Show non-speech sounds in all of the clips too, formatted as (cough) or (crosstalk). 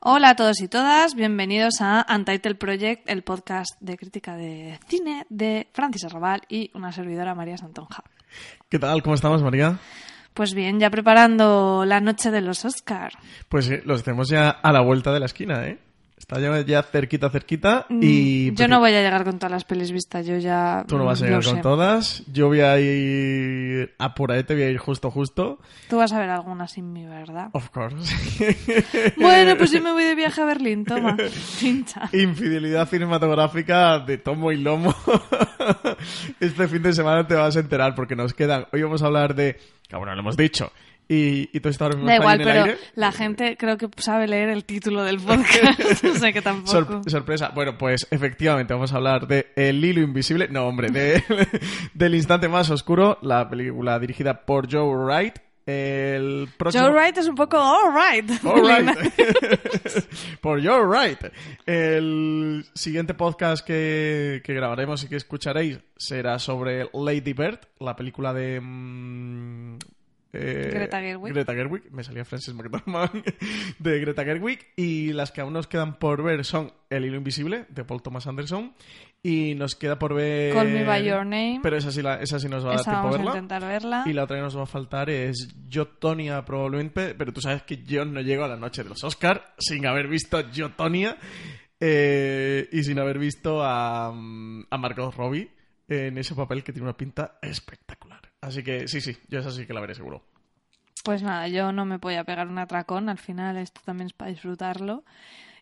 Hola a todos y todas, bienvenidos a Untitled Project, el podcast de crítica de cine de Francis Arrabal y una servidora María Santonja. ¿Qué tal? ¿Cómo estamos, María? Pues bien, ya preparando la noche de los Oscar. Pues sí, los tenemos ya a la vuelta de la esquina, ¿eh? Está ya, ya cerquita, cerquita y... Mm, Yo no voy a llegar con todas las pelis vistas, yo ya... Tú no vas a lo llegar con sé. todas. Yo voy a ir apuradete, voy a ir justo, justo. Tú vas a ver alguna sin mí, ¿verdad? Of course. (laughs) Bueno, pues yo me voy de viaje a Berlín, toma, (laughs) pincha. Infidelidad cinematográfica de tomo y lomo. (laughs) Este fin de semana te vas a enterar porque nos quedan... Hoy vamos a hablar de... Bueno, lo hemos dicho. Y, y ahora mismo Da igual, en el pero aire. la gente creo que sabe leer el título del podcast, o sea que tampoco... Sor- sorpresa. Bueno, pues efectivamente vamos a hablar de El hilo invisible. No, hombre, de, (laughs) del instante más oscuro, la película dirigida por Joe Wright. El próximo... Joe Wright es un poco all right. All right. (laughs) por Joe Wright. El siguiente podcast que, que grabaremos y que escucharéis será sobre Lady Bird, la película de... eh, Greta Gerwig. Greta Gerwig, me salía Francis McDormand, (laughs) de Greta Gerwig, y las que aún nos quedan por ver son El hilo invisible, de Paul Thomas Anderson, y nos queda por ver... Call Me By Your Name. Pero esa sí, la, esa sí nos va a dar Esa tiempo a vamos a verla. intentar verla. Y la otra que nos va a faltar es Yo Tonia probablemente, pero tú sabes que yo no llego a la noche de los Oscars sin haber visto Yo Tonia eh, y sin haber visto a, mm, a Margot Robbie en ese papel que tiene una pinta espectacular. Así que sí, sí, yo esa sí que la veré seguro. Pues nada, yo no me voy a pegar un atracón, al final esto también es para disfrutarlo.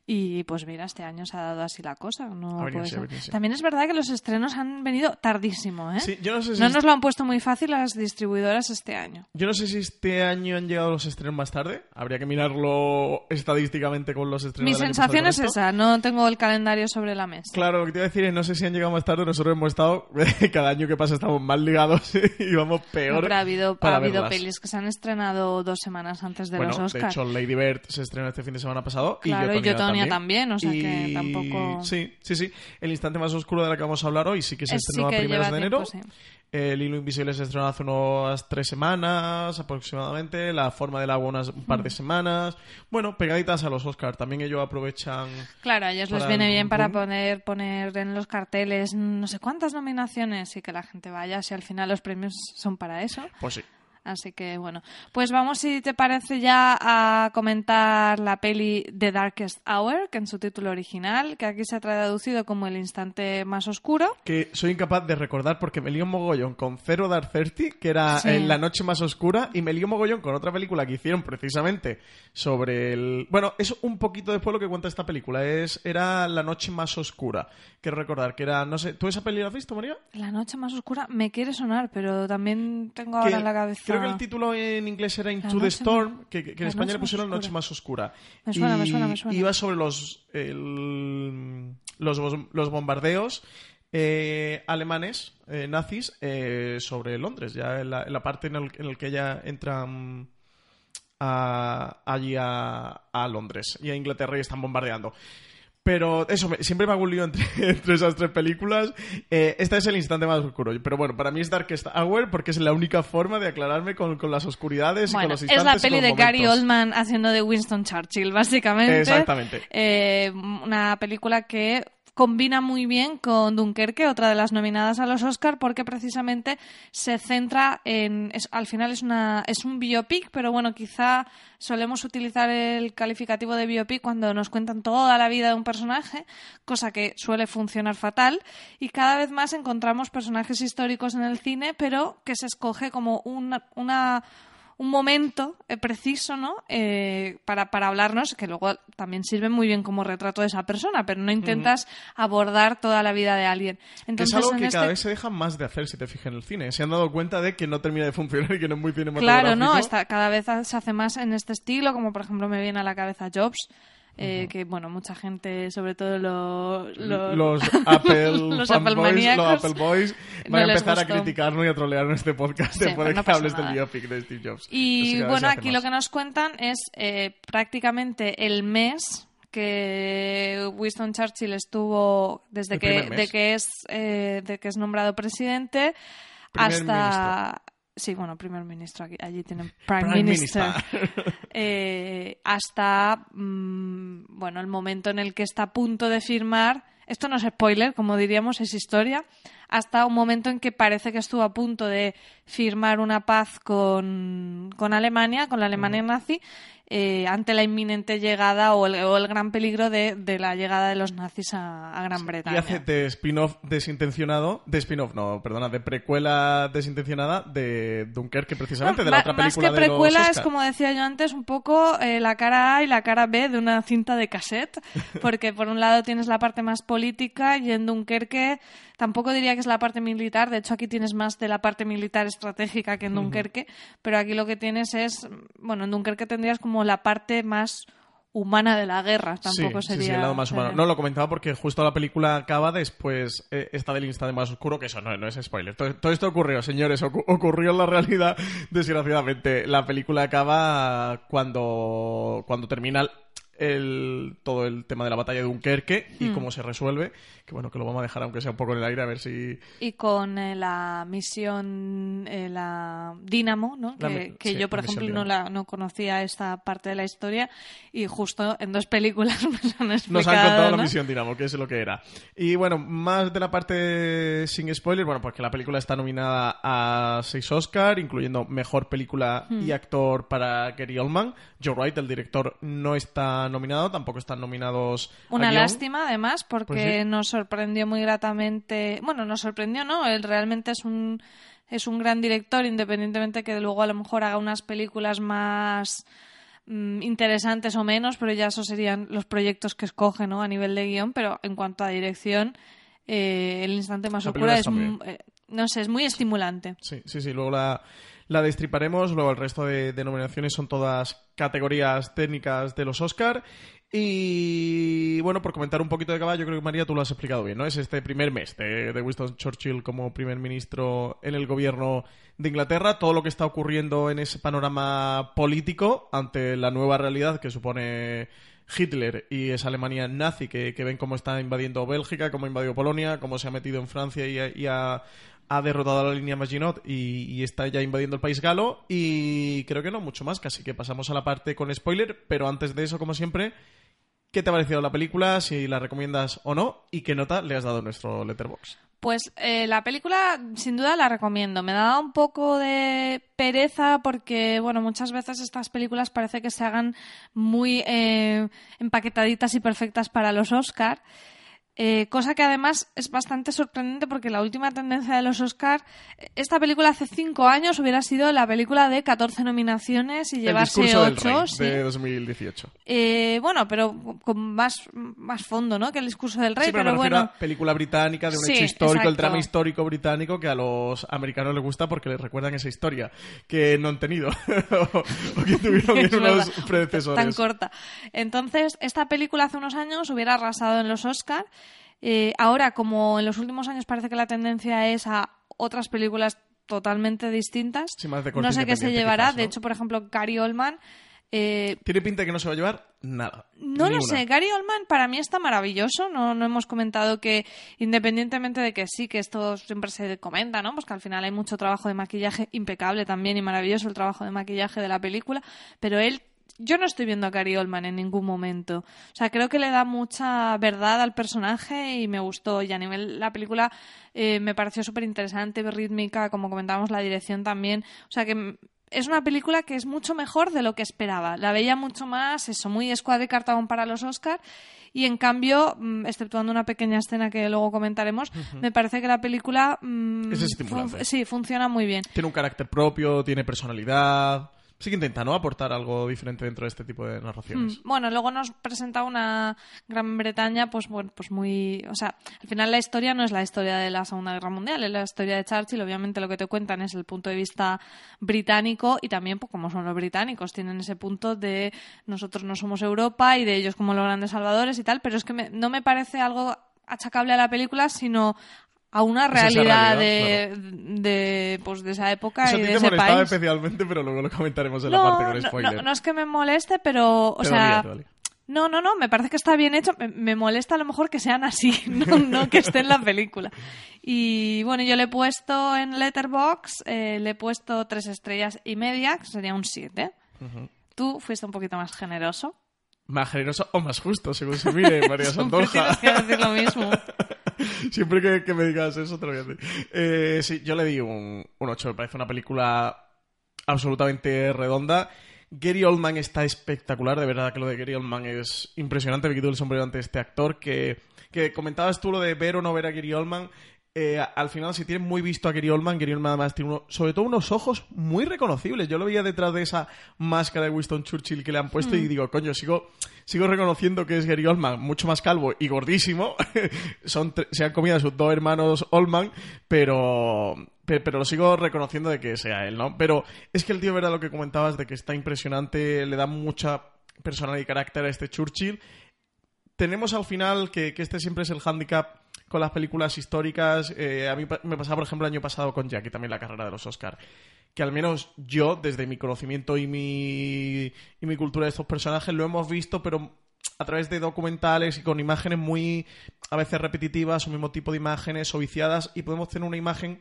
Y pues mira, este año se ha dado así la cosa. No Ha ha así. También es verdad que los estrenos han venido tardísimo, ¿eh? Sí, yo no sé si No es- nos lo han puesto muy fácil las distribuidoras este año. Yo no sé si este año han llegado los estrenos más tarde. Habría que mirarlo estadísticamente con los estrenos. Mi del sensación es esa, no tengo el calendario sobre la mesa. Claro, lo que te iba a decir es, no sé si han llegado más tarde, nosotros hemos estado, (laughs) cada año que pasa estamos más ligados (laughs) y vamos No, peor. pero ha habido, ha para habido verlas. pelis que se han estrenado dos semanas antes de bueno, los de Oscars. hecho, Lady Bird se estrenó este fin de semana pasado. Claro, y y Yo También, o sea Y- que tampoco- Sí, sí, sí. El instante más oscuro de la que vamos a hablar hoy sí que se estrenó a primeros de enero. sí. El hilo invisible se estrenó hace unas tres semanas aproximadamente. La forma del agua unas un par de semanas. Bueno, pegaditas a los Oscars. También ellos aprovechan... Claro, a ellos les viene bien para poner, poner en los carteles no sé cuántas nominaciones y que la gente vaya, si al final los premios son para eso. Pues sí. Así que bueno, pues vamos si te parece ya a comentar la peli The Darkest Hour, que en su título original, que aquí se ha traducido como El instante más oscuro. que soy incapaz de recordar porque me lío un mogollón con Zero Dark Thirty, que era Sí. en La Noche Más Oscura, y me lío un mogollón con otra película que hicieron precisamente sobre el... Bueno, es un poquito después lo que cuenta esta película, es era La Noche Más Oscura. Quiero recordar que era, no sé, ¿tú esa peli la has visto, María? La noche más oscura me quiere sonar, pero también tengo ahora Que en la cabeza... Creo que el título en inglés era Into the Storm, que, la en España le pusieron Noche Más Oscura. Me suena, y me suena, me suena. Iba sobre los, el- los, bombardeos eh, alemanes, eh, nazis, eh, sobre Londres, ya en la, en la parte en el, en el que ya entran a- allí a, a Londres y a Inglaterra y están bombardeando. Pero eso, me- siempre me hago un lío entre, (laughs) entre esas tres películas. Eh, este es el instante más oscuro. Pero bueno, para mí es Darkest Hour porque es la única forma de aclararme con, con las oscuridades y con los es instantes la y peli de Gary. Oldman haciendo de Winston Churchill, básicamente. Exactamente. Eh, una película que combina muy bien con Dunkerque, otra de las nominadas a los Oscar, porque precisamente se centra en, al final es una es un biopic, pero bueno, quizá solemos utilizar el calificativo de biopic cuando nos cuentan toda la vida de un personaje, cosa que suele funcionar fatal, y cada vez más encontramos personajes históricos en el cine, pero que se escoge como una, una un momento eh, preciso, ¿no? Eh, para, para hablarnos, que luego también sirve muy bien como retrato de esa persona, pero no intentas abordar toda la vida de alguien. Entonces, es algo en que este... cada vez se deja más de hacer si te fijas en el cine. Se han dado cuenta de que no termina de funcionar y que no es muy cinematográfico. Claro, no, está, cada vez se hace más en este estilo, como por ejemplo me viene a la cabeza Jobs, eh, que bueno, mucha gente, sobre todo lo- lo- los (laughs) Apple, los Apple los maníacos, Apple Boys no van a empezar a criticarnos y a trolear en este podcast Sí, después de pero no que hables del biopic de Steve Jobs. Y bueno, aquí lo que nos cuentan es eh, prácticamente el mes que Winston Churchill estuvo desde El que, de que es eh, de que es nombrado presidente hasta sí bueno primer ministro aquí, allí tienen (laughs) prime, Prime minister, Minister. (laughs) Eh, hasta mm, bueno el momento en el que está a punto de firmar esto no es spoiler como diríamos es historia hasta un momento en que parece que estuvo a punto de firmar una paz con, con Alemania con la Alemania nazi eh, ante la inminente llegada o el, o el gran peligro de, de la llegada de los nazis a, a Gran Y Bretaña hace de spin-off desintencionado, de spin-off, no, perdona, de precuela desintencionada de Dunkerque, precisamente, de la otra más película que de los precuela es Oscar. como decía yo antes un poco eh, la cara A y la cara B de una cinta de cassette (laughs) porque por un lado tienes la parte más política y en Dunkerque tampoco diría que es la parte militar de hecho aquí tienes más de la parte militar estratégica que en Dunkerque pero aquí lo que tienes es bueno en Dunkerque tendrías como la parte más humana de la guerra tampoco sí, sería sí, sí, el lado más humano. No, lo comentaba porque justo la película acaba después, eh, está del instante más oscuro, que eso no, no es spoiler. Todo, todo esto ocurrió, señores, ocu- ocurrió en la realidad, (laughs) desgraciadamente. La película acaba cuando, cuando termina el, todo el tema de la batalla de Dunkerque y cómo se resuelve, que bueno, que lo vamos a dejar aunque sea un poco en el aire, a ver si... y con eh, la misión eh, la Dínamo ¿no? La que, que sí, yo por la ejemplo no Dínamo. la no conocía esta parte de la historia y justo en dos películas (laughs) nos han explicado Nos han contado la ¿no? misión Dinamo, que es lo que era. Y bueno, más de la parte sin spoiler, bueno, pues que la película está nominada a seis Oscar, incluyendo mejor película Hmm. y actor para Gary Oldman. Joe Wright, el director, no está nominado, tampoco están nominados. a una guion. lástima además porque Pues sí. nos sorprendió muy gratamente bueno nos sorprendió no él realmente es un es un gran director independientemente que luego a lo mejor haga unas películas más mm, interesantes o menos, pero ya esos serían los proyectos que escoge ¿no? a nivel de guion, pero en cuanto a dirección, eh, el instante más oscuro es, eh, no sé, es muy estimulante. Sí, sí, sí. Luego la, la destriparemos. Luego el resto de, de nominaciones son todas categorías técnicas de los Oscar. Y bueno, por comentar un poquito de caballo, creo que María tú lo has explicado bien, ¿no? Es este primer mes de, Winston Churchill como primer ministro en el gobierno de Inglaterra, todo lo que está ocurriendo en ese panorama político ante la nueva realidad que supone Hitler y esa Alemania nazi que, que ven cómo está invadiendo Bélgica, cómo ha invadido Polonia, cómo se ha metido en Francia y, y ha, ha derrotado a la línea Maginot y, y está ya invadiendo el país galo y creo que no mucho más, casi que pasamos a la parte con spoiler, pero antes de eso, como siempre, ¿qué te ha parecido la película? Si la recomiendas o no y qué nota le has dado a nuestro letterbox. Pues eh, la película sin duda la recomiendo. Me da un poco de pereza porque, bueno, muchas veces estas películas parece que se hagan muy eh, empaquetaditas y perfectas para los Oscar. Eh, cosa que además es bastante sorprendente porque la última tendencia de los Oscar, esta película hace cinco años hubiera sido la película de 14 nominaciones y llevarse discurso del 8. rey sí. de 2018. Eh, bueno, pero con más, más fondo, ¿no? Que el discurso del rey, sí, pero, pero, me bueno. a película británica de un Sí, hecho histórico, el drama histórico británico que a los americanos les gusta porque les recuerdan esa historia que no han tenido o, (laughs) o que tuvieron (laughs) Es en unos verdad, predecesores. Tan corta. Entonces, esta película hace unos años hubiera arrasado en los Oscar. Eh, ahora, como en los últimos años parece que la tendencia es a otras películas totalmente distintas, Sí, más de corte no sé qué se llevará. quizás, De hecho, por ejemplo, Gary Oldman. eh, Tiene pinta de que no se va a llevar nada. no lo sé, Gary Oldman para mí está maravilloso. No, no hemos comentado que, independientemente de que sí, que esto siempre se comenta, ¿no? Pues que al final hay mucho trabajo de maquillaje impecable también y maravilloso el trabajo de maquillaje de la película, pero él. Yo no estoy viendo a Gary Oldman en ningún momento. O sea, creo que le da mucha verdad al personaje y me gustó. Y a nivel la película eh, me pareció súper interesante, rítmica, como comentábamos, la dirección también. O sea, que es una película que es mucho mejor de lo que esperaba. La veía mucho más, eso, muy escuadra de cartabón para los Oscar. Y en cambio, exceptuando una pequeña escena que luego comentaremos, me parece que la película Es fun- sí, funciona muy bien. Tiene un carácter propio, tiene personalidad. Sí que intenta, ¿no? Aportar algo diferente dentro de este tipo de narraciones. Mm, Bueno, luego nos presenta una Gran Bretaña, pues bueno, pues muy, o sea, al final la historia no es la historia de la Segunda Guerra Mundial, es la historia de Churchill. Obviamente lo que te cuentan es el punto de vista británico y también, pues como son los británicos, tienen ese punto de nosotros no somos Europa y de ellos como los grandes salvadores y tal. Pero es que me- no me parece algo achacable a la película, sino a una Es esa realidad, realidad, de, de, pues, de esa época Eso y de te ese molestaba país. especialmente, pero luego lo comentaremos en la No, parte con no, spoiler. no, no es que me moleste, pero, o Te sea, no, no, no, me parece que está bien hecho. Me, me molesta a lo mejor que sean así, (laughs) no, que esté en la película. Y bueno, yo le he puesto en Letterbox, le he puesto tres estrellas y media, que sería un 7. Tú fuiste un poquito más generoso. Más generoso o más justo, según se mire, María (laughs) Santonja. tienes que decir lo mismo. (laughs) (laughs) Siempre que, me digas eso, te lo voy a decir. Eh, sí, yo le di un, un 8. Me parece una película absolutamente redonda. Gary Oldman está espectacular, de verdad que lo de Gary Oldman es impresionante. Me quito el sombrero ante este actor. Que, que comentabas tú lo de ver o no ver a Gary Oldman. Eh, al final, si tienes muy visto a Gary Oldman, Gary Oldman además tiene uno- sobre todo unos ojos muy reconocibles. Yo lo veía detrás de esa máscara de Winston Churchill que le han puesto y digo, coño, sigo, sigo reconociendo que es Gary Oldman, mucho más calvo y gordísimo. (laughs) Son se han comido a sus dos hermanos Oldman, pero, pe- pero lo sigo reconociendo de que sea él, ¿no? Pero es que el tío, verdad, lo que comentabas de que está impresionante, le da mucha personalidad y carácter a este Churchill tenemos al final que, que este siempre es el hándicap con las películas históricas. Eh, a mí me pasaba, por ejemplo, el año pasado con Jackie, también la carrera de los Oscar. Que al menos yo, desde mi conocimiento y mi, y mi cultura de estos personajes, lo hemos visto, pero a través de documentales y con imágenes muy, a veces repetitivas, o mismo tipo de imágenes o viciadas, y podemos tener una imagen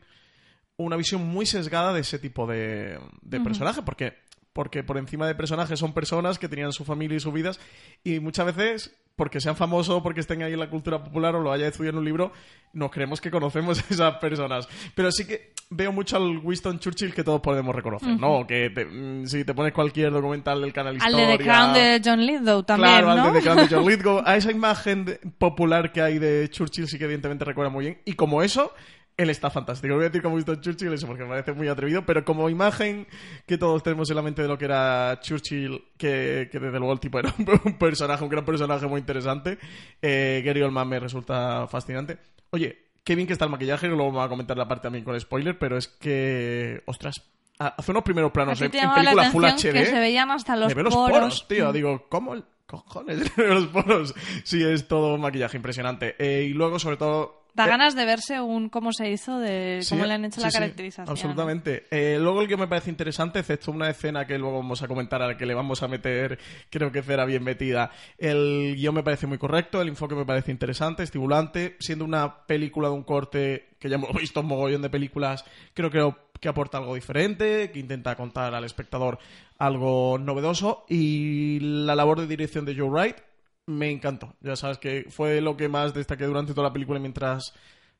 una visión muy sesgada de ese tipo de, de personajes, porque, porque por encima de personajes son personas que tenían su familia y sus vidas, y muchas veces, porque sean famosos, porque estén ahí en la cultura popular o lo haya estudiado en un libro, nos creemos que conocemos a (laughs) esas personas. Pero sí que veo mucho al Winston Churchill que todos podemos reconocer, ¿no? Que te- mm, si te pones cualquier documental del canal Al Historia... de The Crown de John Lithgow también, Claro, ¿no? al de The Crown de John (laughs) Lithgow. A esa imagen popular que hay de Churchill sí que evidentemente recuerda muy bien. Y como eso, él está fantástico. No voy a decir como Winston Churchill eso porque me parece muy atrevido, pero como imagen que todos tenemos en la mente de lo que era Churchill, que, que desde luego el tipo era un, (laughs) personaje, un gran personaje muy interesante, eh, Gary Oldman me resulta fascinante. Oye, qué bien que está el maquillaje, luego vamos a comentar la parte también con spoiler, pero es que, ostras, ha- hace unos primeros planos en, en llamaba la película Full HD. que se veían hasta los veo los poros. poros, tío. Digo, ¿cómo el cojones (laughs) los poros? Sí, es todo un maquillaje impresionante. Eh, y luego, sobre todo... Da eh, ganas de verse un cómo se hizo, de sí, cómo le han hecho sí, la sí, caracterización. absolutamente. Eh, luego el que me parece interesante, excepto una escena que luego vamos a comentar, a la que le vamos a meter, creo que será bien metida. El guion me parece muy correcto, el enfoque me parece interesante, estimulante, siendo una película de un corte que ya hemos (laughs) visto un mogollón de películas, creo que, que aporta algo diferente, que intenta contar al espectador algo novedoso y la labor de dirección de Joe Wright me encantó. Ya sabes que fue lo que más destaqué durante toda la película mientras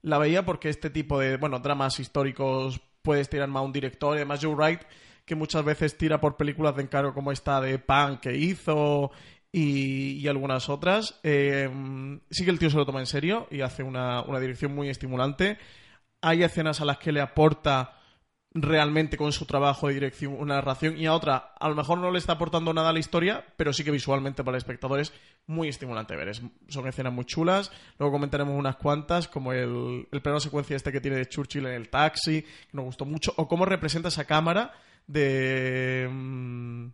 la veía porque este tipo de, bueno, dramas históricos puedes tirar más a un director y además Joe Wright que muchas veces tira por películas de encargo como esta de Pan que hizo y, y algunas otras. Eh, sí que el tío se lo toma en serio y hace una, una dirección muy estimulante. Hay escenas a las que le aporta realmente con su trabajo de dirección una narración y a otra a lo mejor no le está aportando nada a la historia, pero sí que visualmente para el espectador es muy estimulante ver. Es- son escenas muy chulas. Luego comentaremos unas cuantas, como el, el plano secuencia este que tiene de Churchill en el taxi, que nos gustó mucho, o cómo representa esa cámara de... mm,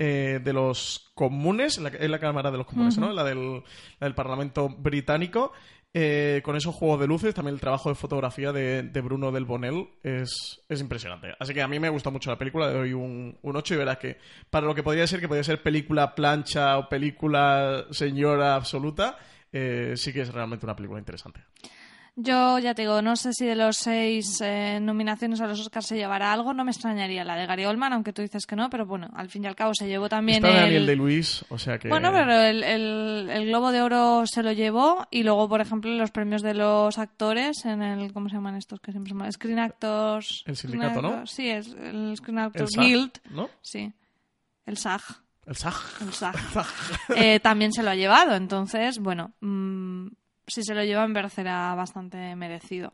eh, de los comunes, la, es la cámara de los comunes, ¿no? La del, la del Parlamento británico, eh, con esos juegos de luces, también el trabajo de fotografía de, de Bruno del Bonel es, es impresionante. Así que a mí me gusta mucho la película, le doy un, un 8 y verás que para lo que podría ser, que podría ser película plancha o película señora absoluta, eh, sí que es realmente una película interesante. Yo ya te digo, no sé si de los seis eh, nominaciones a los Oscars se llevará algo. No me extrañaría la de Gary Oldman, aunque tú dices que no, pero bueno, al fin y al cabo se llevó también Está el... Daniel de Luis, o sea que... Bueno, pero el, el- el Globo de Oro se lo llevó y luego, por ejemplo, los premios de los actores en el... ¿Cómo se llaman estos? que siempre se llaman? Screen Actors... El sindicato, ¿no? Sí, es el Screen Actors SAG, Guild. ¿no? Sí, el SAG. El SAG. El SAG. (laughs) Eh, también se lo ha llevado, entonces, bueno, mm, si se lo lleva en ver será bastante merecido.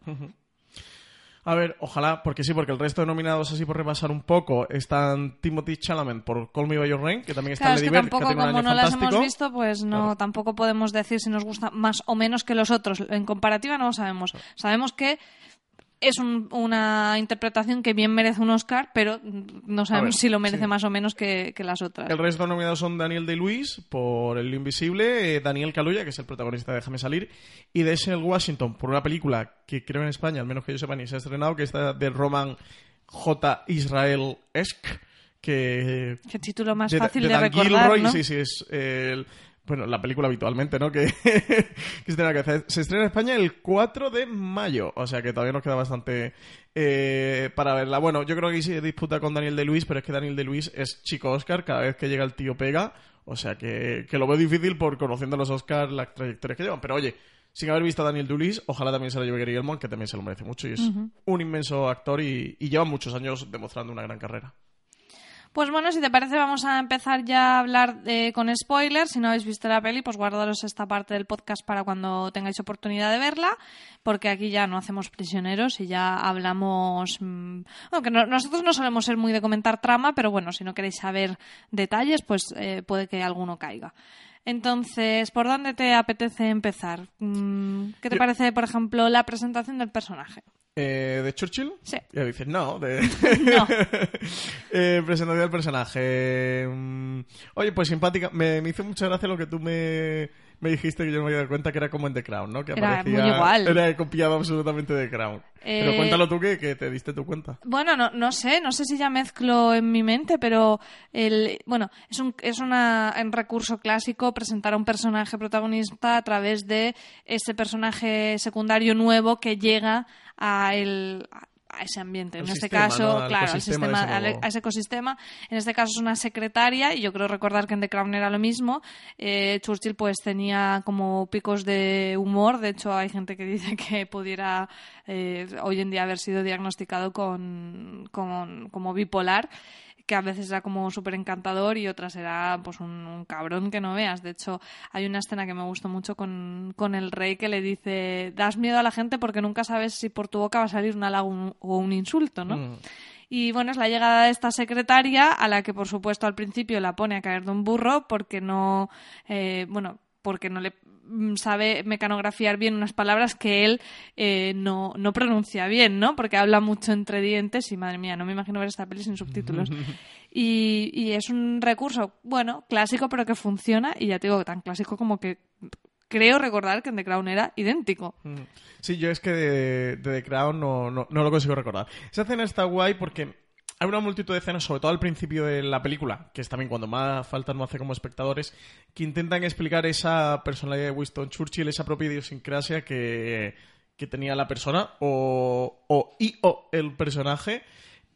A ver, ojalá, porque sí, porque el resto de nominados, así por repasar un poco, están Timothy Chalamet por Call Me By Your Name, que también está Claro, en es que tampoco, tiene un como año no las hemos visto, pues no, Claro. tampoco podemos decir si nos gusta más o menos que los otros. En comparativa no lo sabemos. Sabemos que es un- una interpretación que bien merece un Oscar, pero no sabemos ver, si lo merece sí. más o menos que, que las otras. El resto nominados son Daniel Day-Lewis por El Invisible, eh, Daniel Kaluuya, que es el protagonista de Déjame Salir, y Denzel Washington por una película que creo en España, al menos que yo sepa, ni se ha estrenado, que es de Roman J. Israel-esque, que... Qué título más de, fácil de de, recordar, Gilroy, ¿no? sí, sí, es el- bueno, la película habitualmente, ¿no? (laughs) Que, que se, tiene que hacer. se estrena en España el 4 de mayo, o sea que todavía nos queda bastante eh, para verla. Bueno, yo creo que sí disputa con Daniel de Luis, pero es que Daniel de Luis es chico Oscar, cada vez que llega el tío pega, o sea que, que lo veo difícil por conociendo los Oscar las trayectorias que llevan, pero oye. Sin haber visto a Daniel Luis, ojalá también se lo lleve Gary Elmond, que también se lo merece mucho y es un inmenso actor y, y lleva muchos años demostrando una gran carrera. Pues bueno, si te parece, vamos a empezar ya a hablar eh, con spoilers. Si no habéis visto la peli, pues guardaros esta parte del podcast para cuando tengáis oportunidad de verla, porque aquí ya no hacemos prisioneros y ya hablamos. mm, bueno, que no- nosotros no solemos ser muy de comentar trama, pero bueno, si no queréis saber detalles, pues eh, puede que alguno caiga. Entonces, ¿por dónde te apetece empezar? Mm, ¿Qué te Yo- parece, por ejemplo, la presentación del personaje? Eh, ¿De Churchill? Sí. Ya dices, no. De... (laughs) (laughs) No. eh, presentación del personaje. Mm, Oye, pues simpática. Me, me hizo mucha gracia lo que tú me, me dijiste que yo no me había dado cuenta que era como en The Crown, ¿no? Que Era aparecía- muy igual. Era copiado absolutamente de The Crown. Pero Eh, cuéntalo tú que, que te diste tu cuenta. Bueno, no, no sé, no sé si ya mezclo en mi mente, pero el, bueno, es un, es una, un recurso clásico presentar a un personaje protagonista a través de ese personaje secundario nuevo que llega a, el, a ese ambiente. En este caso, claro, al sistema, al- a ese ecosistema. En este caso es una secretaria y yo creo recordar que en The Crown era lo mismo. Eh, Churchill pues tenía como picos de humor. De hecho, hay gente que dice que pudiera eh, hoy en día haber sido diagnosticado con, con- como bipolar que a veces era como súper encantador y otras era pues un, un cabrón que no veas. De hecho, hay una escena que me gustó mucho con, con el rey que le dice, das miedo a la gente porque nunca sabes si por tu boca va a salir un halago o un insulto, ¿no? Mm. Y bueno, es la llegada de esta secretaria a la que por supuesto al principio la pone a caer de un burro porque no, eh, bueno, porque no le mm, sabe mecanografiar bien unas palabras que él eh, no, no pronuncia bien, ¿no? Porque habla mucho entre dientes y madre mía, no me imagino ver esta peli sin subtítulos. (laughs) y, y es un recurso, bueno, clásico pero que funciona y ya te digo, tan clásico como que creo recordar que en The Crown era idéntico. Mm. Sí, yo es que de, de The Crown no, no, no lo consigo recordar. Esa escena está guay porque hay una multitud de escenas, sobre todo al principio de la película, que es también cuando más falta nos hace como espectadores, que intentan explicar esa personalidad de Winston Churchill, esa propia idiosincrasia que, tenía la persona o, o y o el personaje.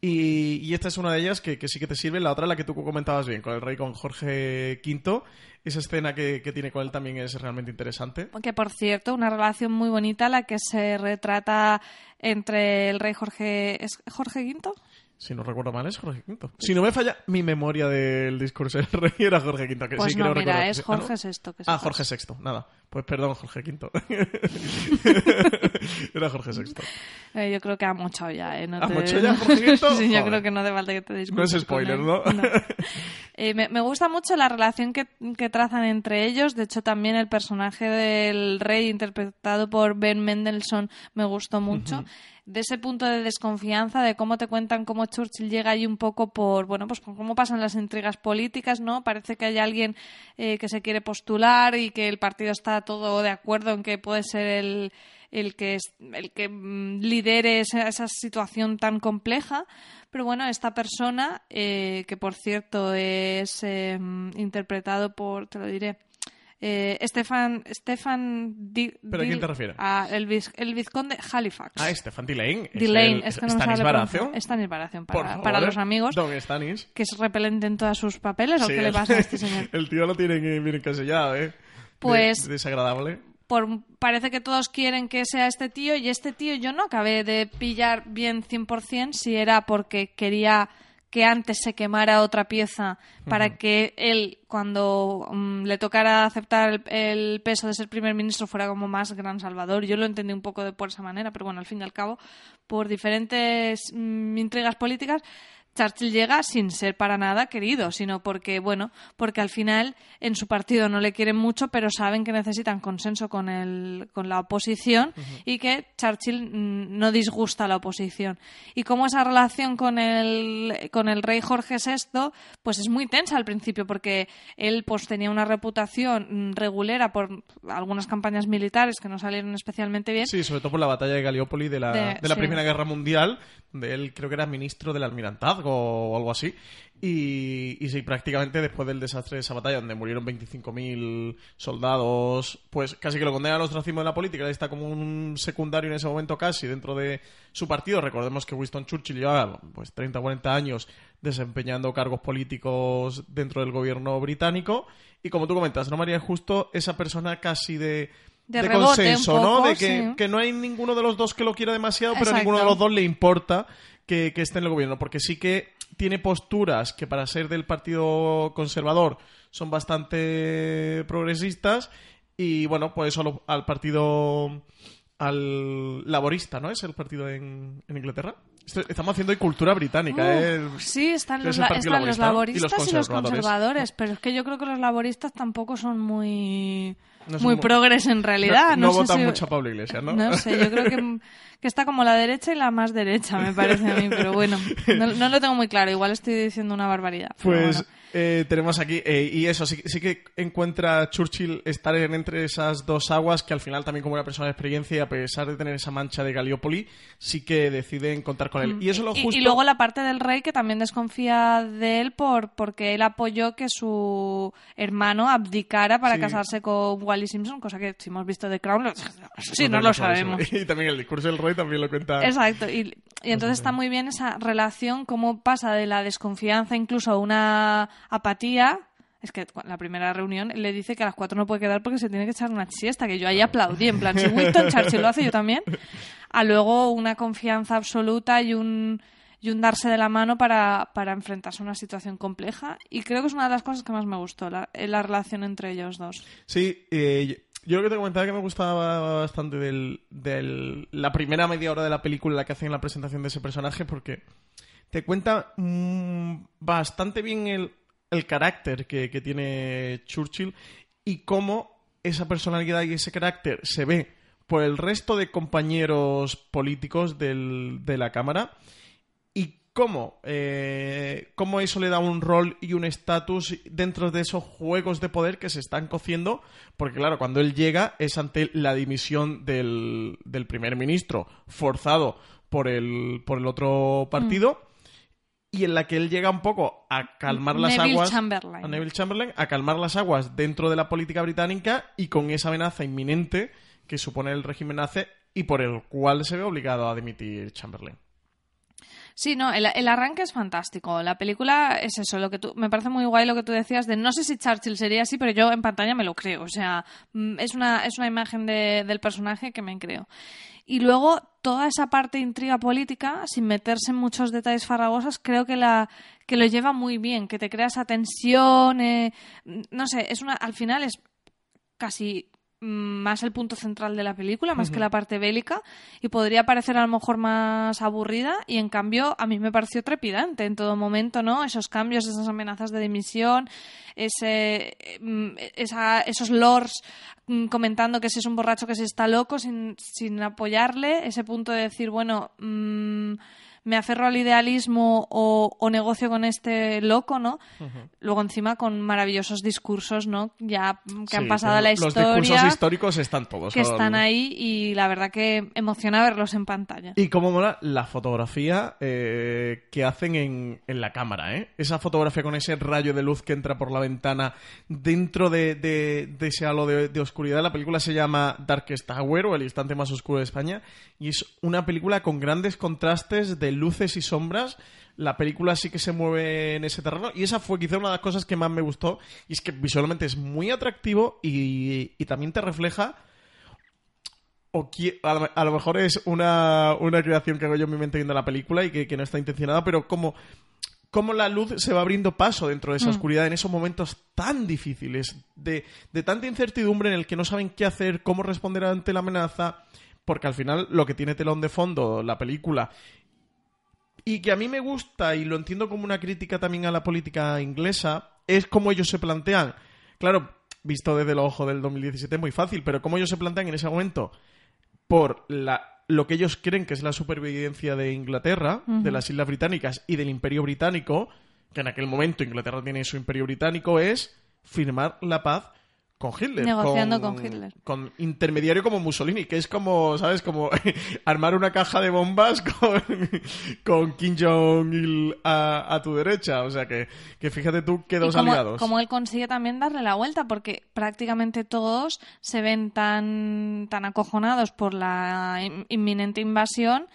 Y, esta es una de ellas que, sí que te sirve. La otra, la que tú comentabas bien, con el rey, con Jorge V. Esa escena que, que tiene con él también es realmente interesante. Que por cierto, una relación muy bonita la que se retrata entre el rey Jorge. ¿Es Jorge V? Si no recuerdo mal, es Jorge V. Si no me falla mi memoria del discurso del (laughs) rey, era Jorge V. Que Pues sí, no, creo mira, es sí. Jorge ah, VI. ¿no? que Ah. Jorge VI, nada. Pues perdón, Jorge V. (laughs) (laughs) era Jorge VI. Eh, yo creo que ha mochado ya, ¿eh? No ¿Ha te- mochado ya, Jorge V? sí, yo creo que no hace falta que te disculpes. No es spoiler. ¿no? Eh, me, me gusta mucho la relación que, que trazan entre ellos. De hecho, también el personaje del rey, interpretado por Ben Mendelssohn, me gustó mucho. De ese punto de desconfianza, de cómo te cuentan cómo Churchill llega ahí un poco por, bueno, pues por cómo pasan las intrigas políticas, ¿no? Parece que hay alguien eh, que se quiere postular y que el partido está todo de acuerdo en que puede ser el, el que, el que mm, lidere esa, esa situación tan compleja. Pero bueno, esta persona, eh, que por cierto es eh, interpretado por, te lo diré, eh, Stefan, Stefan Di- ¿Pero a quién te refieres? a el, viz- el vizconde Halifax. Ah, Stefan Delane. Delane, es que no Stanis Baratheon. Stanis Baratheon, para, para los amigos, Don Stanis. que es repelente en todos sus papeles, ¿o Sí, qué le pasa a este (laughs) señor? El tío lo tiene bien encasillado, ¿eh? De- Pues- desagradable. por, parece que todos quieren que sea este tío y este tío yo no acabé de pillar bien 100% si era porque quería que antes se quemara otra pieza para que él, cuando mm, le tocara aceptar el, el, peso de ser primer ministro, fuera como más gran salvador. Yo lo entendí un poco de por esa manera, pero bueno, al fin y al cabo, por diferentes mm, intrigas políticas, Churchill llega sin ser para nada querido, sino porque, bueno, porque al final en su partido no le quieren mucho, pero saben que necesitan consenso con, el, con la oposición y que Churchill mm, no disgusta a la oposición. Y como esa relación con el, con el rey Jorge VI, pues es muy tensa al principio, porque él pues tenía una reputación mm, regulera por algunas campañas militares que no salieron especialmente bien. Sí, sobre todo por la batalla de Gallipoli de la, De- de la sí. Primera Guerra Mundial, donde él creo que era ministro del o algo así. Y, y sí, prácticamente después del desastre de esa batalla, donde murieron 25.000 soldados, pues casi que lo condenan al ostracismo de la política. Está como un secundario en ese momento casi dentro de su partido. Recordemos que Winston Churchill llevaba pues 30 o 40 años desempeñando cargos políticos dentro del gobierno británico. Y como tú comentas, ¿no, María? Justo esa persona casi de, De consenso, un ¿no? De que, sí. que no hay ninguno de los dos que lo quiera demasiado, pero a ninguno de los dos le importa que, que esté en el gobierno. Porque sí que tiene posturas que para ser del Partido Conservador son bastante progresistas. Y bueno, pues eso al- al partido al laborista, ¿no? Es el partido en, en Inglaterra. Esto- estamos haciendo hoy cultura británica, Uh, ¿eh? Sí, están Es los, la- están los Laborista y los laboristas y los conservadores, pero es que yo creo que los laboristas tampoco son muy, No muy mu- progres en realidad. no No, sé votan si- mucho a Pablo Iglesias, ¿no? No sé, yo creo que, (laughs) que está como la derecha y la más derecha, me parece a mí, pero bueno, no, no lo tengo muy claro, igual estoy diciendo una barbaridad. pero Pues bueno. Eh, tenemos aquí, eh, y eso, sí, sí que encuentra Churchill estar en- entre esas dos aguas, que al final también como una persona de experiencia, y a pesar de tener esa mancha de Gallipoli, sí que deciden contar con él. Y eso es lo justo... Y, luego la parte del rey que también desconfía de él por porque él apoyó que su hermano abdicara para Sí. casarse con Wally Simpson, cosa que si hemos visto The Crown, (laughs) sí, no lo sabemos. (laughs) Y también el discurso del rey también lo cuenta. Exacto, y, y entonces está muy bien esa relación, cómo pasa de la desconfianza incluso a una apatía. Es que la primera reunión le dice que a las cuatro no puede quedar porque se tiene que echar una siesta, que yo ahí aplaudí, en plan, si (laughs) Winston Churchill lo hace, yo también. A luego una confianza absoluta y un, y un darse de la mano para, para enfrentarse a una situación compleja. Y creo que es una de las cosas que más me gustó, la, la relación entre ellos dos. Sí, eh, yo lo que te comentaba que me gustaba bastante del, del- la primera media hora de la película en la que hacen la presentación de ese personaje porque te cuenta mm, bastante bien el, el carácter que, que tiene Churchill y cómo esa personalidad y ese carácter se ve por el resto de compañeros políticos del- de la Cámara y cómo, eh, cómo eso le da un rol y un estatus dentro de esos juegos de poder que se están cociendo, porque claro, cuando él llega es ante la dimisión del, del primer ministro forzado por el, por el otro partido. Y en la que él llega un poco a calmar las Neville aguas. Chamberlain. A Neville Chamberlain, a calmar las aguas dentro de la política británica y con esa amenaza inminente que supone el régimen nazi y por el cual se ve obligado a dimitir Chamberlain. Sí, no, el, arranque es fantástico. La película es eso, lo que tú, me parece muy guay lo que tú decías de no sé si Churchill sería así, pero yo en pantalla me lo creo. O sea, mm, es una, es una imagen de- del personaje que me creo. Y luego toda esa parte de intriga política, sin meterse en muchos detalles farragosos, creo que la que lo lleva muy bien, que te crea esa tensión, eh, no sé, es una, al final es casi más el punto central de la película, más que la parte bélica, y podría parecer a lo mejor más aburrida, y en cambio a mí me pareció trepidante en todo momento, ¿no? Esos cambios, esas amenazas de dimisión, ese, mm, esa- esos lords mm, comentando que si es un borracho que si está loco sin, sin apoyarle, ese punto de decir, bueno, mm, me aferro al idealismo o, o negocio con este loco, ¿no? Luego encima con maravillosos discursos, ¿no? Ya mm, que han pasado a la Los discursos historia, históricos están todos. que están ahí y la verdad que emociona verlos en pantalla. Y cómo mola la fotografía eh, que hacen en, en la cámara, ¿eh? Esa fotografía con ese rayo de luz que entra por la ventana dentro de, de- de ese halo de, de oscuridad. La película se llama Darkest Tower o El instante más oscuro de España y es una película con grandes contrastes de luces y sombras. La película sí que se mueve en ese terreno y esa fue quizá una de las cosas que más me gustó y es que visualmente es muy atractivo y, y también te refleja o a, lo, mejor es una, una creación que hago yo en mi mente viendo la película y que, que no está intencionada, pero como cómo la luz se va abriendo paso dentro de esa Mm. oscuridad en esos momentos tan difíciles, de, de tanta incertidumbre en el que no saben qué hacer, cómo responder ante la amenaza, porque al final lo que tiene telón de fondo la película y que a mí me gusta y lo entiendo como una crítica también a la política inglesa, es cómo ellos se plantean. Claro, visto desde el ojo del 2017 es muy fácil, pero cómo ellos se plantean en ese momento por la, lo que ellos creen que es la supervivencia de Inglaterra, de las Islas Británicas y del Imperio Británico, que en aquel momento Inglaterra tiene su Imperio Británico, es firmar la paz con Hitler. Negociando con Hitler. Con intermediario como Mussolini, que es como, ¿sabes? Como (laughs) armar una caja de bombas (laughs) con, con Kim Jong-il a, a tu derecha. O sea que, que fíjate tú qué dos y como, aliados. como él consigue también darle la vuelta, porque prácticamente todos se ven tan, tan acojonados por la in- inminente invasión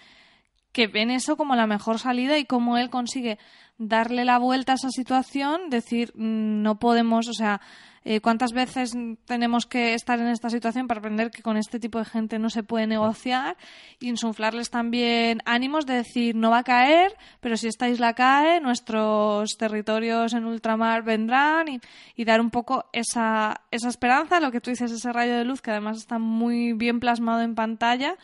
que ven eso como la mejor salida y cómo él consigue darle la vuelta a esa situación, decir, mm, no podemos, o sea, eh, ¿cuántas veces tenemos que estar en esta situación para aprender que con este tipo de gente no se puede negociar y insuflarles también ánimos de decir, no va a caer, pero si esta isla cae, nuestros territorios en ultramar vendrán y, y dar un poco esa, esa esperanza, lo que tú dices, ese rayo de luz que además está muy bien plasmado en pantalla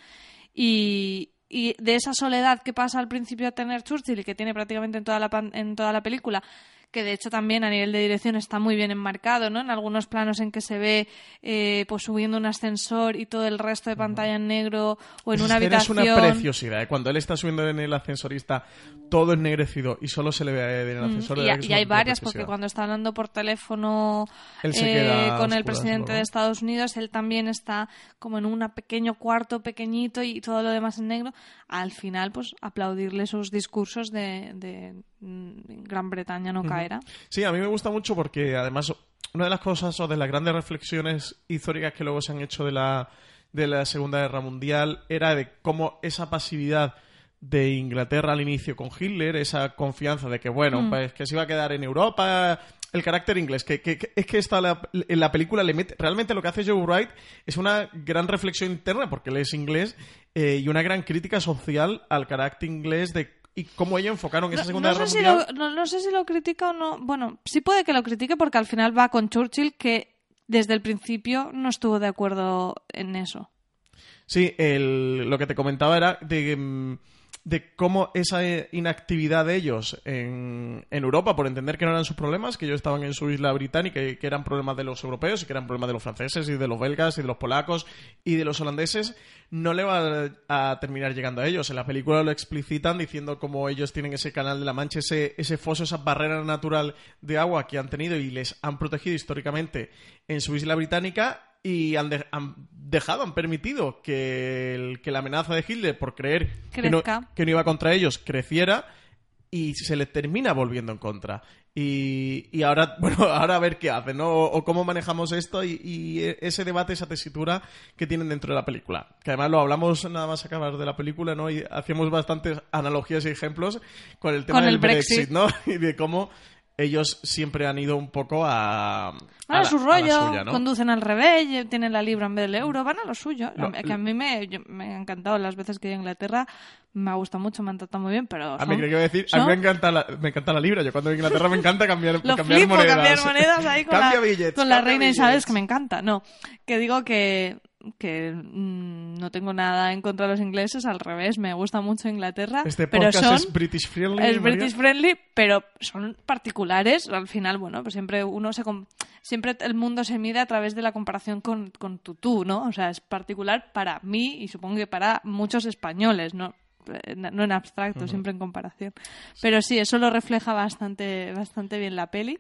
y, y de esa soledad que pasa al principio a tener Churchill y que tiene prácticamente en toda la, pan- en toda la película, que de hecho también a nivel de dirección está muy bien enmarcado, ¿no? En algunos planos en que se ve eh, pues subiendo un ascensor y todo el resto de pantalla en negro o en una habitación. Es una preciosidad. ¿eh? Cuando él está subiendo en el ascensorista, todo ennegrecido y solo se le ve a en el Mm, ascensor. y, de verdad que es y hay varias, porque cuando está hablando por teléfono eh, a con el presidente de Estados Unidos, él también está como en un pequeño cuarto pequeñito y todo lo demás en negro. Al final, pues aplaudirle sus discursos de, de, mm, Gran Bretaña no caerá. Sí, a mí me gusta mucho porque además una de las cosas o de las grandes reflexiones históricas que luego se han hecho de la, de la Segunda Guerra Mundial era de cómo esa pasividad de Inglaterra al inicio con Hitler, esa confianza de que, bueno, Mm. pues que se iba a quedar en Europa, el carácter inglés, que, que- que- es que esta la- en la película le mete, realmente lo que hace Joe Wright es una gran reflexión interna, porque él es inglés, eh, y una gran crítica social al carácter inglés de y cómo ellos enfocaron esa No, Segunda no Guerra sé si lo, no, no sé si lo critica o no. Bueno, sí puede que lo critique porque al final va con Churchill que desde el principio no estuvo de acuerdo en eso. Sí, el- lo que te comentaba era de, mm, de cómo esa inactividad de ellos en, en Europa, por entender que no eran sus problemas, que ellos estaban en su isla británica y que eran problemas de los europeos y que eran problemas de los franceses y de los belgas y de los polacos y de los holandeses, no le va a, a terminar llegando a ellos. En la película lo explicitan diciendo cómo ellos tienen ese canal de la Mancha, ese, ese foso, esa barrera natural de agua que han tenido y les han protegido históricamente en su isla británica y han, de- han dejado, han permitido que, el- que la amenaza de Hitler por creer que no, que no iba contra ellos creciera y se le termina volviendo en contra. Y, y ahora, (laughs) bueno, ahora a ver qué hacen, ¿no? O, o cómo manejamos esto y, y ese debate, esa tesitura que tienen dentro de la película. Que además lo hablamos nada más acabar de la película, ¿no? Y hacíamos bastantes analogías y ejemplos con el tema Con del el Brexit. ¿no? (laughs) Y de cómo ellos siempre han ido un poco a... Van a, su la rollo, suya, ¿no? conducen al revés, tienen la libra en vez del euro, van a lo suyo. A mí- que a mí me, yo- me ha encantado las veces que he ido a Inglaterra, me ha gustado mucho, me han tratado muy bien, pero... A mí son- que iba a decir, a mí son- me encanta la, me encanta la libra. Yo cuando voy a Inglaterra me encanta cambiar, (laughs) Lo cambiar flipo, monedas. cambiar monedas ahí con, la, billetes, con la reina Isabel, billetes. que me encanta. No, que digo que, que mm, no tengo nada en contra de los ingleses, al revés, me gusta mucho Inglaterra. Este pero podcast son, es British Friendly. es María. British friendly, pero son particulares. Al final, bueno, pues siempre uno se siempre el mundo se mide a través de la comparación con, con tu tú, ¿no? O sea, es particular para mí y supongo que para muchos españoles, ¿no? Eh, No en abstracto, siempre en comparación. Pero sí, eso lo refleja bastante, bastante bien la peli.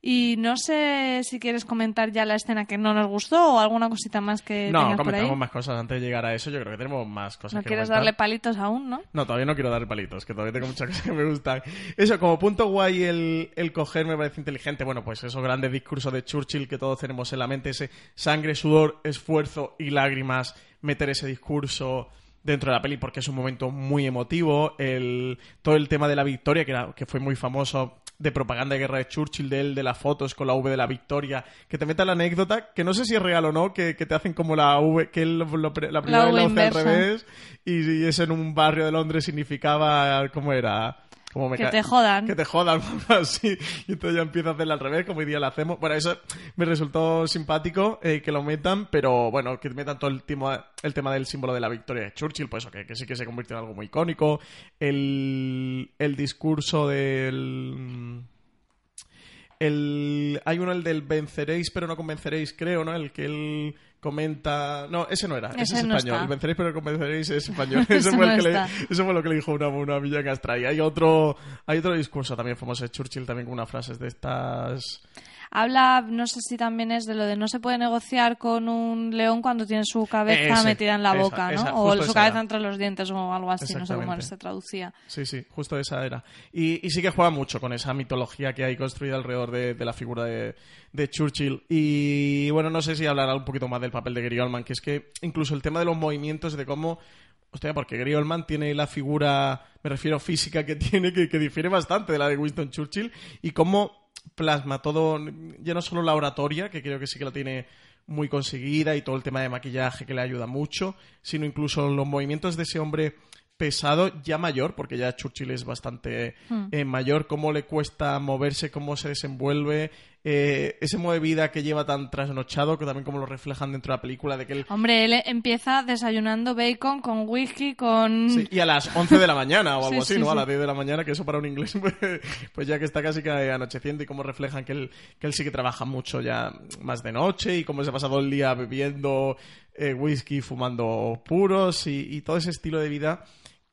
Y no sé si quieres comentar ya la escena que no nos gustó o alguna cosita más que No, tengas por ahí. comentamos más cosas antes de llegar a eso. Yo creo que tenemos más cosas No que quieres comentar. darle palitos aún, ¿no? No, todavía no quiero darle palitos, que todavía tengo muchas (laughs) cosas que me gustan. Eso, como punto guay el, el coger me parece inteligente. Bueno, pues esos grandes discursos de Churchill que todos tenemos en la mente, ese sangre, sudor, esfuerzo y lágrimas, meter ese discurso dentro de la peli porque es un momento muy emotivo. El, todo el tema de la victoria, que, era, que fue muy famoso de propaganda de guerra de Churchill, de él, de las fotos con la V de la victoria, que te meta la anécdota, que no sé si es real o no, que, que te hacen como la V, que él lo- lo- la primera V vez la hace al revés y, y eso en un barrio de Londres significaba, ¿cómo era? Como me Que te jodan. Que te jodan, (laughs) así. Y entonces ya empieza a hacerla al revés, como hoy día la hacemos. Bueno, eso me resultó simpático eh, que lo metan, pero bueno, que metan todo el tema, el tema del símbolo de la victoria de Churchill, pues eso, que, que sí que se convirtió en algo muy icónico. El, el discurso del. El, hay uno, el del venceréis, pero no convenceréis, creo, ¿no? El que él comenta. No, ese no era, ese, Ese es no español. está. Venceréis, pero convenceréis es español. (laughs) Ese fue, el no que le, eso fue lo que le dijo una, una villa en Astray. Hay otro, hay otro discurso también famoso de Churchill, también con unas frases de estas. Habla, no sé si también es de lo de no se puede negociar con un león cuando tiene su cabeza Ese, metida en la esa, boca, ¿no? esa, o su cabeza era. entre los dientes o algo así, no sé cómo se traducía. Sí, sí, justo esa era. Y, y sí que juega mucho con esa mitología que hay construida alrededor de, de la figura de, de Churchill. Y bueno, no sé si hablará un poquito más del papel de Gary Oldman, que es que incluso el tema de los movimientos, de cómo. Hostia, porque Gary Oldman tiene la figura, me refiero física que (laughs) tiene, que, que difiere bastante de la de Winston Churchill, y cómo plasma todo, ya no solo la oratoria, que creo que sí que la tiene muy conseguida, y todo el tema de maquillaje que le ayuda mucho, sino incluso los movimientos de ese hombre pesado, ya mayor, porque ya Churchill es bastante eh, mayor, cómo le cuesta moverse, cómo se desenvuelve, eh, ese modo de vida que lleva tan trasnochado, que también como lo reflejan dentro de la película, de que él... Hombre, él empieza desayunando bacon con whisky, con... Sí, y a las 11 de la mañana o (laughs) algo Sí, así, sí, ¿no? A las 10 de la mañana, que eso para un inglés, pues, (laughs) pues ya que está casi que anocheciendo y cómo reflejan que él, que él sí que trabaja mucho ya más de noche y cómo se ha pasado el día bebiendo eh, whisky, fumando puros y, y todo ese estilo de vida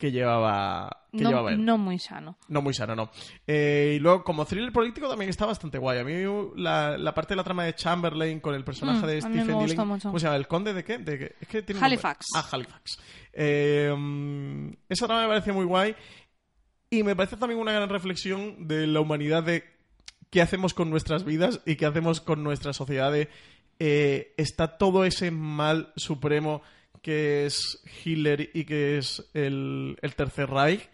que llevaba, que no, llevaba él. no muy sano. No muy sano, no. Eh, y luego, como thriller político, también está bastante guay. A mí la, la parte de la trama de Chamberlain con el personaje Mm, de Stephen Dilling... ¿Cómo se llama? ¿El conde de qué? De es que tiene Halifax. Ah, Halifax. Eh, esa trama me parece muy guay. Y me parece también una gran reflexión de la humanidad de qué hacemos con nuestras vidas y qué hacemos con nuestra sociedad. De, eh, está todo ese mal supremo que es Hitler y que es el, el Tercer Reich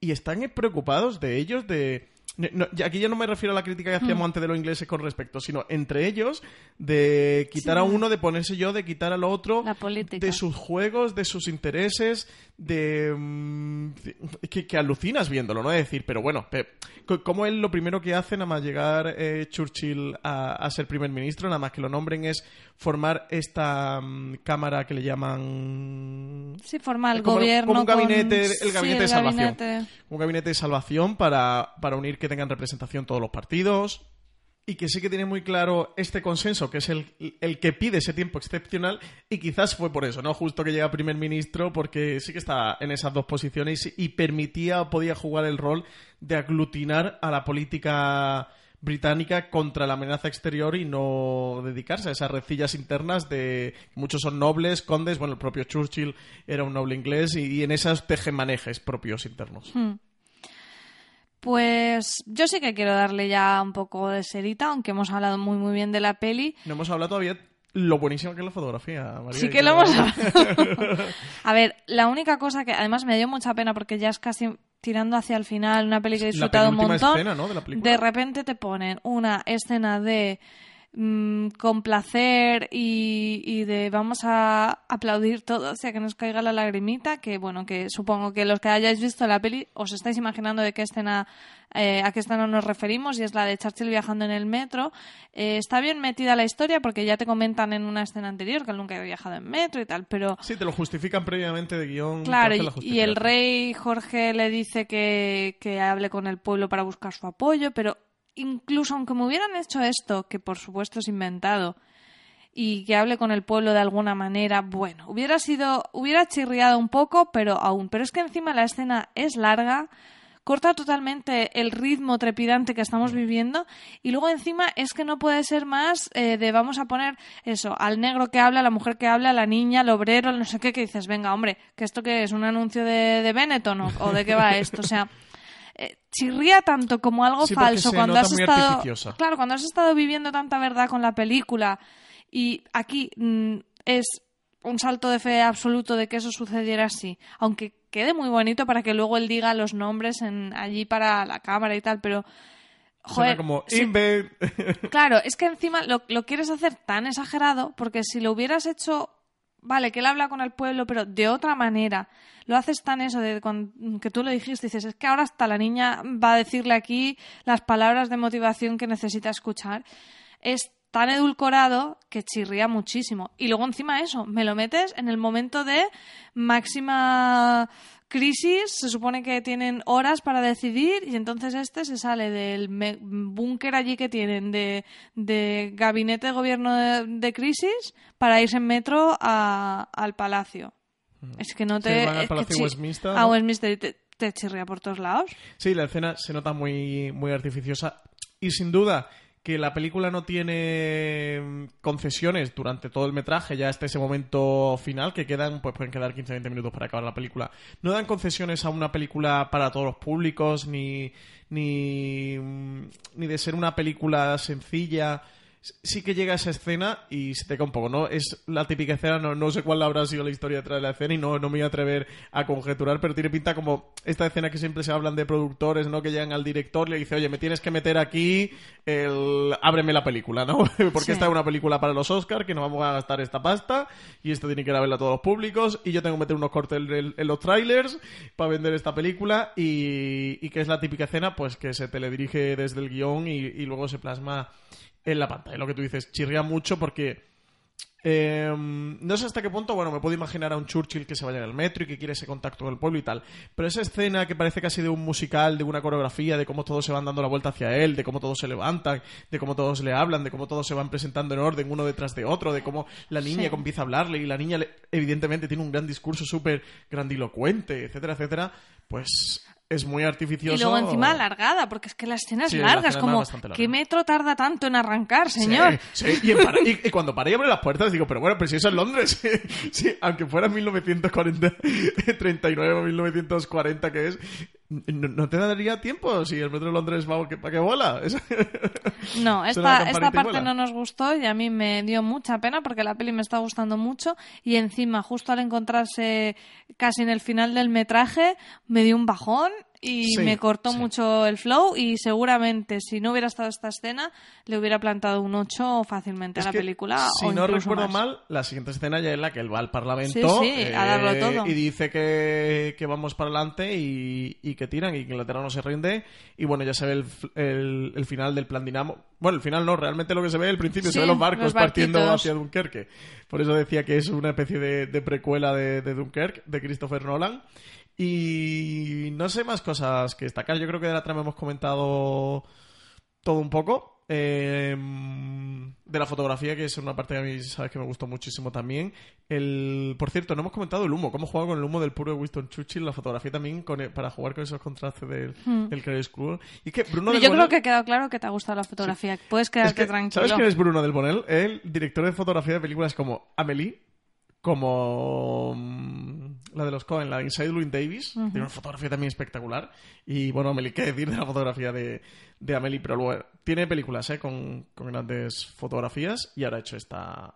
y están preocupados de ellos, de... no, aquí ya no me refiero a la crítica que Hmm. hacíamos antes de los ingleses con respecto, sino entre ellos, de quitar a uno, de ponerse yo, de quitar al otro, La de sus juegos, de sus intereses, de... mm, que, que alucinas viéndolo, ¿no? De decir, pero bueno, pe- co- como él lo primero que hace, nada más llegar eh, Churchill a, a ser primer ministro, nada más que lo nombren, es formar esta mm, cámara que le llaman... Sí, forma el Como- gobierno como un con- gabinete- el sí, gabinete el de salvación. gabinete- un gabinete de salvación para, para unir que tengan representación todos los partidos y que sí que tiene muy claro este consenso, que es el, el que pide ese tiempo excepcional y quizás fue por eso, ¿no? Justo que llega primer ministro porque sí que está en esas dos posiciones y permitía o podía jugar el rol de aglutinar a la política británica contra la amenaza exterior y no dedicarse a esas recillas internas de muchos son nobles, condes, bueno, el propio Churchill era un noble inglés y, y en esos tejemanejes propios internos. Hmm. Pues yo sí que quiero darle ya un poco de serita, aunque hemos hablado muy muy bien de la peli. No hemos hablado todavía lo buenísimo que es la fotografía, María. Sí que lo hemos hablado. A ver, la única cosa que además me dio mucha pena porque ya es casi tirando hacia el final, una peli que he La disfrutado un montón. escena, ¿no? de la. De repente te ponen una escena de mm, complacer y, y de vamos a aplaudir todo, o sea, que nos caiga la lagrimita, que bueno, que supongo que los que hayáis visto la peli os estáis imaginando de qué escena, eh, a qué escena nos referimos, y es la de Churchill viajando en el metro. Eh, está bien metida la historia porque ya te comentan en una escena anterior que él nunca había viajado en metro y tal, pero Sí, te lo justifican previamente de guion. Claro, y, y el rey Jorge le dice que, que hable con el pueblo para buscar su apoyo, pero incluso aunque me hubieran hecho esto, que por supuesto es inventado, y que hable con el pueblo de alguna manera, bueno, hubiera sido, hubiera chirriado un poco, pero aún. Pero es que encima la escena es larga, corta totalmente el ritmo trepidante que estamos viviendo y luego encima es que no puede ser más eh, de vamos a poner eso, al negro que habla, a la mujer que habla, a la niña, al obrero, al no sé qué, que dices, venga, hombre, que esto que es un anuncio de, de Benetton o, o de qué va esto, o sea, eh, chirría tanto como algo Sí, falso se cuando nota has muy estado artificiosa. claro cuando has estado viviendo tanta verdad con la película y aquí mm, es un salto de fe absoluto de que eso sucediera así aunque quede muy bonito para que luego él diga los nombres en, allí para la cámara y tal pero Suena joder como si- invent. Claro, es que encima lo, lo quieres hacer tan exagerado porque si lo hubieras hecho vale, que él habla con el pueblo, pero de otra manera. Lo haces tan eso de que tú lo dijiste, dices, es que ahora hasta la niña va a decirle aquí las palabras de motivación que necesita escuchar. Es tan edulcorado que chirría muchísimo. Y luego encima eso, me lo metes en el momento de máxima crisis, se supone que tienen horas para decidir y entonces este se sale del búnker allí que tienen de, gabinete de gobierno de, crisis para irse en metro al palacio. Mm. Es que no te... al palacio Westminster. A Westminster te, te chirría por todos lados. Sí, la escena se nota muy, muy artificiosa y sin duda que la película no tiene mm, concesiones durante todo el metraje, ya hasta ese momento final, que quedan, pues pueden quedar 15-20 minutos para acabar la película. No dan concesiones a una película para todos los públicos, ni, ni, mm, ni de ser una película sencilla sí que llega esa escena y se te cae un poco, ¿no? Es la típica escena, no, no sé cuál habrá sido la historia detrás de la escena y no, no me voy a atrever a conjeturar, pero tiene pinta como esta escena que siempre se hablan de productores, ¿no? Que llegan al director y le dice, oye, me tienes que meter aquí el... ábreme la película, ¿no? (laughs) Porque esta es una película para los Oscars, que no vamos a gastar esta pasta y esto tiene que ir a verla a todos los públicos y yo tengo que meter unos cortes en, los trailers para vender esta película y, y que es la típica escena, pues que se teledirige desde el guion y, y luego se plasma en la pantalla. Lo que tú dices, chirría mucho porque em, no sé hasta qué punto, bueno, me puedo imaginar a un Churchill que se vaya en el metro y que quiere ese contacto con el pueblo y tal. Pero esa escena que parece casi de un musical, de una coreografía, de cómo todos se van dando la vuelta hacia él, de cómo todos se levantan, de cómo todos le hablan, de cómo todos se van presentando en orden uno detrás de otro, de cómo la niña empieza a hablarle y la niña evidentemente tiene un gran discurso súper grandilocuente, etcétera, etcétera, pues es muy artificioso. Y luego encima alargada, porque es que la escena es larga, es como, ¿qué metro tarda tanto en arrancar, señor? Sí, y, y, cuando para y abre las puertas digo, pero bueno, pero si eso es Londres, (laughs) sí, aunque fuera 1940, 39 o 1940 que es, no, te daría tiempo si el metro de Londres va para que bola. (laughs) no, esta, esta parte no nos gustó y a mí me dio mucha pena porque la peli me está gustando mucho y encima justo al encontrarse casi en el final del metraje me dio un bajón y me cortó mucho el flow y seguramente si no hubiera estado esta escena le hubiera plantado un 8 fácilmente a la película. Si no recuerdo mal, la siguiente escena ya es la que él va al Parlamento eh, y dice que, vamos para adelante y, que tiran y que Inglaterra no se rinde y bueno, ya se ve el, el, final del plan Dinamo. Bueno, el final no, realmente lo que se ve al principio se ve los barcos partiendo hacia Dunkerque. Por eso decía que es una especie de, precuela de, de Dunkerque, de Christopher Nolan. Y no sé más cosas que destacar. Yo creo que de la trama hemos comentado todo un poco. Em, de la fotografía, que es una parte que a mí sabes que me gustó muchísimo también. El, por cierto, no hemos comentado el humo, cómo juega con el humo del puro Winston Churchill, la fotografía también e, para jugar con esos contrastes del, hmm. del School. Y que Bruno Yo creo que ha quedado claro que te ha gustado la fotografía. Puedes quedarte tranquilo. ¿Sabes quién es Bruno del Bonel? El director de fotografía de películas como Amelie, como mm, la de los Cohen, la de Inside Louis Davis, tiene una fotografía también espectacular. Y bueno, Amelie, qué decir de la fotografía de, de Amelie, pero luego tiene películas ¿eh? con, grandes fotografías y ahora ha hecho esta,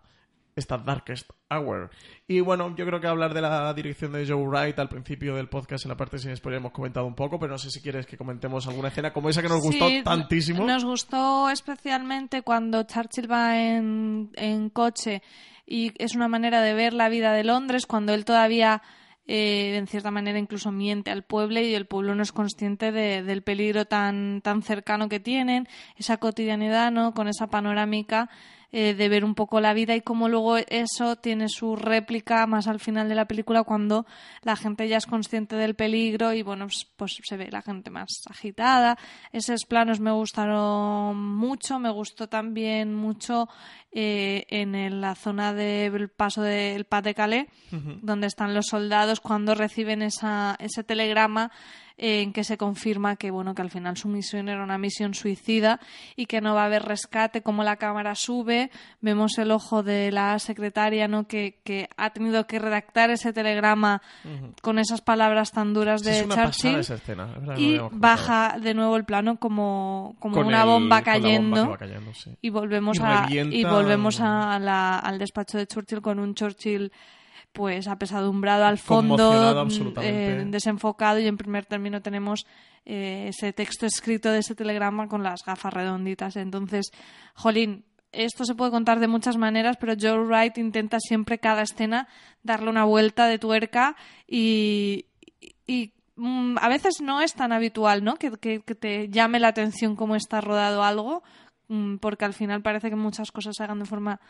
esta Darkest Hour. Y bueno, yo creo que hablar de la dirección de Joe Wright al principio del podcast en la parte sin spoiler hemos comentado un poco, pero no sé si quieres que comentemos alguna escena como esa que nos gustó tantísimo. Nos gustó especialmente cuando Churchill va en, en coche y es una manera de ver la vida de Londres cuando él todavía eh, en cierta manera incluso miente al pueblo y el pueblo no es consciente del peligro tan, tan cercano que tienen, esa cotidianidad, ¿no? Con esa panorámica eh, de ver un poco la vida y cómo luego eso tiene su réplica más al final de la película cuando la gente ya es consciente del peligro y bueno, pues, pues se ve la gente más agitada. Esos planos me gustaron mucho, me gustó también mucho eh, en la zona del paso del Pas de Calais, donde están los soldados cuando reciben esa, ese telegrama en que se confirma que bueno que al final su misión era una misión suicida y que no va a haber rescate como la cámara sube vemos el ojo de la secretaria no que, que ha tenido que redactar ese telegrama con esas palabras tan duras de Churchill y baja de nuevo el plano como, como una bomba cayendo, y volvemos a y volvemos a la, al despacho de Churchill con un Churchill pues apesadumbrado al fondo, eh, desenfocado y en primer término tenemos eh, ese texto escrito de ese telegrama con las gafas redonditas. Entonces, Jolín, esto se puede contar de muchas maneras, pero Joe Wright intenta siempre cada escena darle una vuelta de tuerca y, y mm, a veces no es tan habitual, ¿no? Que, que, que te llame la atención cómo está rodado algo, mm, porque al final parece que muchas cosas se hagan de forma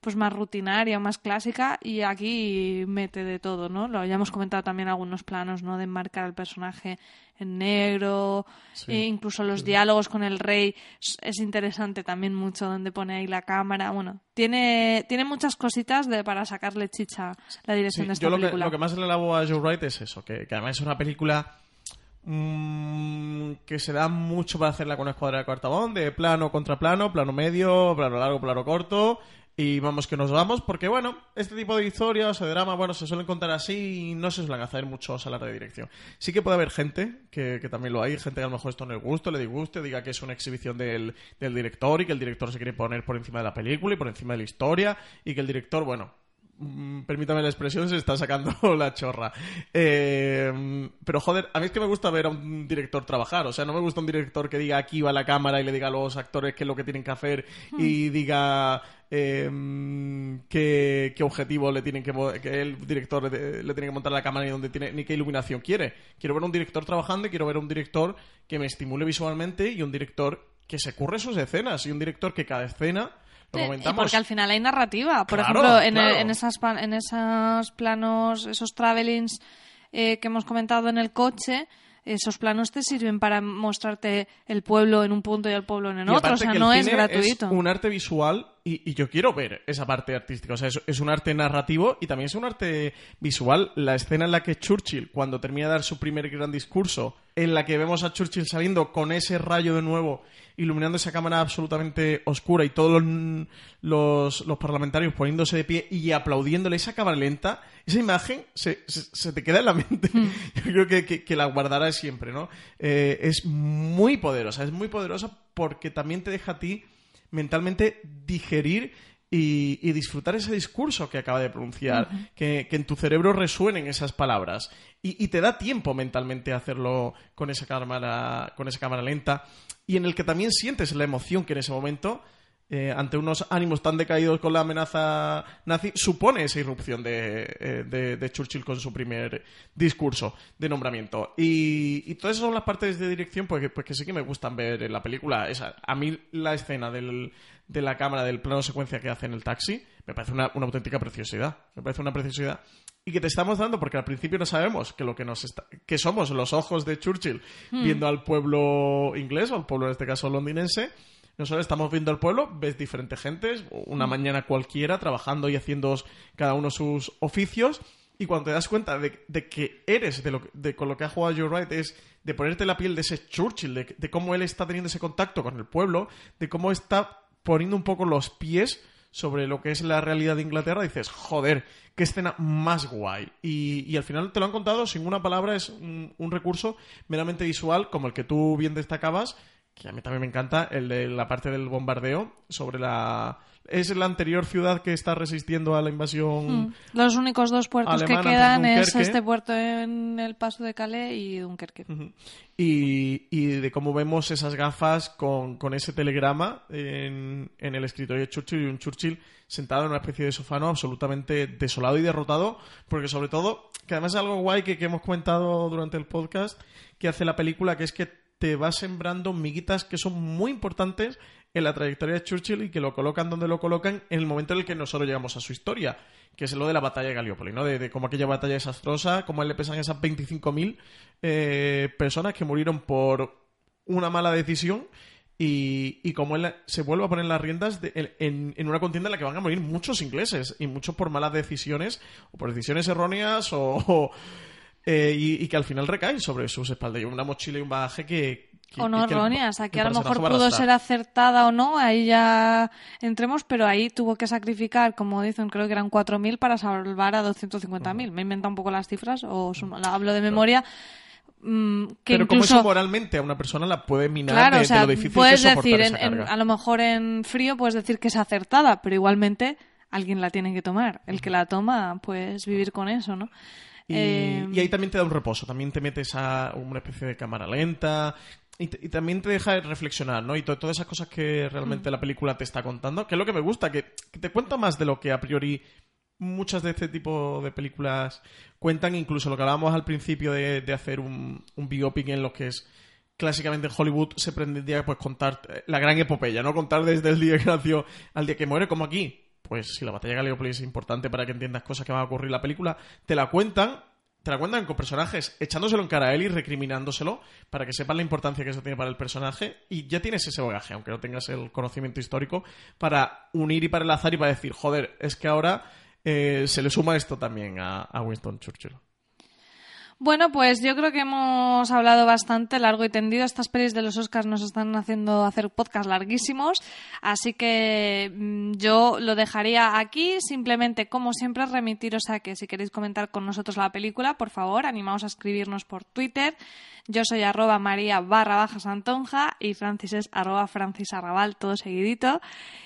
pues más rutinaria, más clásica y aquí mete de todo, ¿no? Lo habíamos comentado también algunos planos, ¿no? De enmarcar al personaje en negro, Sí. e incluso los diálogos con el rey es- es interesante también mucho donde pone ahí la cámara. Bueno, tiene tiene muchas cositas de para sacarle chicha la dirección Sí, de esta yo lo que, película. lo que más le alabo a Joe Wright es eso, que, que además es una película mm, que se da mucho para hacerla con escuadra de cuartabón, de plano contra plano, plano medio, plano largo, plano corto, y vamos que nos vamos, porque bueno, este tipo de historias o de drama, bueno, se suelen contar así y no se suelen hacer muchos a la de dirección. Sí que puede haber gente, que, que también lo hay, gente que a lo mejor esto no le guste, le disguste, diga que es una exhibición del, del director y que el director se quiere poner por encima de la película y por encima de la historia y que el director, bueno, Mm, permítame la expresión, (laughs) se está sacando la chorra. Eh, pero joder, a mí es que me gusta ver a un director trabajar. O sea, no me gusta un director que diga aquí va la cámara y le diga a los actores qué es lo que tienen que hacer y diga eh, qué, qué objetivo le tienen que, el director le, le tiene que montar la cámara y dónde tiene, ni qué iluminación quiere. Quiero ver a un director trabajando y quiero ver a un director que me estimule visualmente y un director que se curre sus escenas y un director que cada escena lo y comentamos porque al final hay narrativa. Por Claro, ejemplo, en, claro. en, esas, en esos planos, esos travelings eh, que hemos comentado en el coche, esos planos te sirven para mostrarte el pueblo en un punto y el pueblo en el Y otro. O sea, no es gratuito. Es un arte visual y, y yo quiero ver esa parte artística. O sea, es, es un arte narrativo y también es un arte visual. La escena en la que Churchill, cuando termina de dar su primer gran discurso, en la que vemos a Churchill saliendo con ese rayo de nuevo, iluminando esa cámara absolutamente oscura y todos los, los, los parlamentarios poniéndose de pie y aplaudiéndole esa cámara lenta, esa imagen se, se, se te queda en la mente. (laughs) Yo creo que, que, que la guardarás siempre, ¿no? Eh, es muy poderosa, es muy poderosa porque también te deja a ti mentalmente digerir y, y disfrutar ese discurso que acaba de pronunciar, que, que en tu cerebro resuenen esas palabras. Y, y te da tiempo mentalmente a hacerlo con esa cámara, con esa cámara lenta. Y en el que también sientes la emoción que en ese momento eh, ante unos ánimos tan decaídos con la amenaza nazi, supone esa irrupción de, eh, de- de Churchill con su primer discurso de nombramiento. Y, y todas esas son las partes de dirección pues, que- pues, que sí que me gustan ver en la película. Esa, a mí la escena del- de la cámara, del plano secuencia que hace en el taxi, me parece una, una auténtica preciosidad. Me parece una preciosidad. Y que te estamos dando, porque al principio no sabemos que lo que nos está, que somos los ojos de Churchill viendo al pueblo inglés, o al pueblo en este caso londinense, nosotros estamos viendo el pueblo, ves diferentes gentes, una mañana cualquiera, trabajando y haciendo cada uno sus oficios, y cuando te das cuenta de, de que eres, de, lo, que- de con lo que ha jugado Joe Wright, es de ponerte la piel de ese Churchill, de, de cómo él está teniendo ese contacto con el pueblo, de cómo está poniendo un poco los pies sobre lo que es la realidad de Inglaterra, dices, joder, qué escena más guay. Y, y al final te lo han contado sin una palabra, es un, un recurso meramente visual, como el que tú bien destacabas, que a mí también me encanta, el de la parte del bombardeo sobre la... Es la anterior ciudad que está resistiendo a la invasión. Mm. Los únicos dos puertos que quedan es este puerto en el paso de Calais y Dunkerque. Y, y de cómo vemos esas gafas con, con ese telegrama en, en el escritorio de Churchill y un Churchill sentado en una especie de sofano absolutamente desolado y derrotado, porque sobre todo, que además es algo guay que, que hemos comentado durante el podcast, que hace la película, que es que te va sembrando miguitas que son muy importantes en la trayectoria de Churchill y que lo colocan donde lo colocan en el momento en el que nosotros llegamos a su historia, que es lo de la batalla de Gallipoli, ¿no? De, de cómo aquella batalla desastrosa, cómo a él le pesan esas 25.000 eh, personas que murieron por una mala decisión y, y cómo él se vuelve a poner las riendas de- en, en una contienda en la que van a morir muchos ingleses y muchos por malas decisiones o por decisiones erróneas o, o, eh, y, y que al final recaen sobre sus espaldas y una mochila y un bagaje que, que- O no erróneas, aquí a lo mejor pudo ser acertada o no, ahí ya entremos, pero ahí tuvo que sacrificar, como dicen, creo que eran 4.000 para salvar a 250.000. Me inventa un poco las cifras o la hablo de memoria. mm, que pero como eso moralmente a una persona la puede minar claro, de, o sea, de lo difícil puedes que es decir, esa en- a lo mejor en frío puedes decir que es acertada, pero igualmente alguien la tiene que tomar. El que la toma, pues vivir con eso, ¿no? Y, Eh, y ahí también te da un reposo, también te metes a una especie de cámara lenta, y, también te deja reflexionar, ¿no? Y todas esas cosas que realmente la película te está contando, que es lo que me gusta, que, te cuenta más de lo que a priori muchas de este tipo de películas cuentan, incluso lo que hablábamos al principio de, hacer un, un biopic en lo que es clásicamente en Hollywood se pretendía pues contar eh, la gran epopeya, ¿no? Contar desde el día que nació al día que muere, como aquí. Pues si la batalla de Gallipoli es importante para que entiendas cosas que van a ocurrir en la película, te la cuentan te la cuentan con personajes echándoselo en cara a él y recriminándoselo para que sepan la importancia que eso tiene para el personaje y ya tienes ese bagaje, aunque no tengas el conocimiento histórico, para unir y para enlazar y para decir, joder, es que ahora eh, se le suma esto también a Winston Churchill. Bueno, pues yo creo que hemos hablado bastante largo y tendido. Estas pelis de los Oscars nos están haciendo hacer podcasts larguísimos, así que mm, yo lo dejaría aquí. Simplemente, como siempre, remitiros a que si queréis comentar con nosotros la película, por favor, animaos a escribirnos por Twitter. Yo soy arroba maría barra baja santonja y Francis es arroba francis todo seguidito.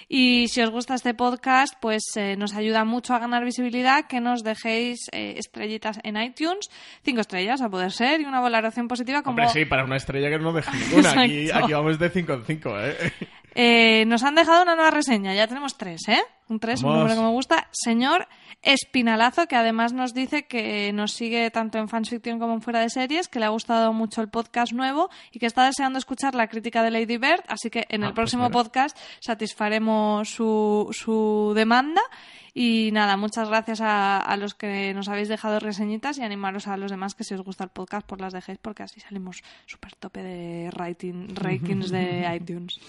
Y si os gusta este podcast, pues eh, nos ayuda mucho a ganar visibilidad que nos dejéis eh, estrellitas en iTunes, estrellas a poder ser, y una valoración positiva como... Hombre, sí, para una estrella que no deja (laughs) ninguna. Aquí, aquí, vamos de 5 en 5, ¿eh? ¿eh? Nos han dejado una nueva reseña, ya tenemos tres, ¿eh? Un tres, un número que me gusta. Señor Espinalazo, que además nos dice que nos sigue tanto en fanfiction como en fuera de series, que le ha gustado mucho el podcast nuevo y que está deseando escuchar la crítica de Lady Bird, así que en el ah, pues próximo podcast satisfaremos su, su demanda. Y nada, muchas gracias a, los que nos habéis dejado reseñitas y animaros a los demás que si os gusta el podcast, pues las dejéis porque así salimos súper tope de rating, (laughs) rankings de iTunes.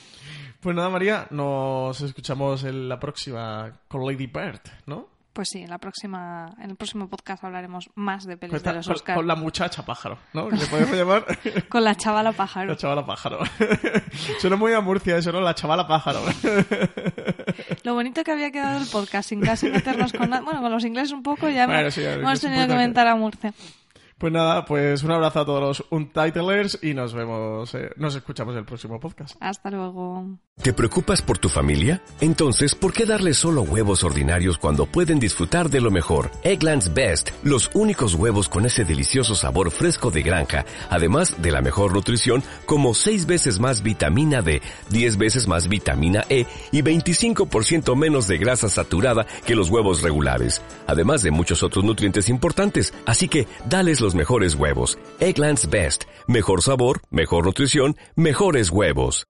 Pues nada, María, nos escuchamos en la próxima con Lady Bird, ¿no? Pues sí, en, la próxima, en el próximo podcast hablaremos más de pelis de los Oscars. Con, la muchacha pájaro, ¿no? ¿Le podemos llamar? (laughs) con la chavala pájaro. La chavala pájaro. (laughs) Suena muy a Murcia eso, ¿no? La chavala pájaro. (laughs) Lo bonito que había quedado el podcast, sin casi meternos con nada. Bueno, con los ingleses un poco ya, hemos tenido que comentar a Murcia. Pues nada, pues un abrazo a todos los Untitlers y nos vemos, eh, nos escuchamos en el próximo podcast. Hasta luego. ¿Te preocupas por tu familia? Entonces, ¿por qué darles solo huevos ordinarios cuando pueden disfrutar de lo mejor? Eggland's Best, los únicos huevos con ese delicioso sabor fresco de granja, además de la mejor nutrición, como 6 veces más vitamina D, 10 veces más vitamina E y 25% menos de grasa saturada que los huevos regulares, además de muchos otros nutrientes importantes. Así que, dales los mejores huevos. Eggland's Best. Mejor sabor, mejor nutrición, mejores huevos.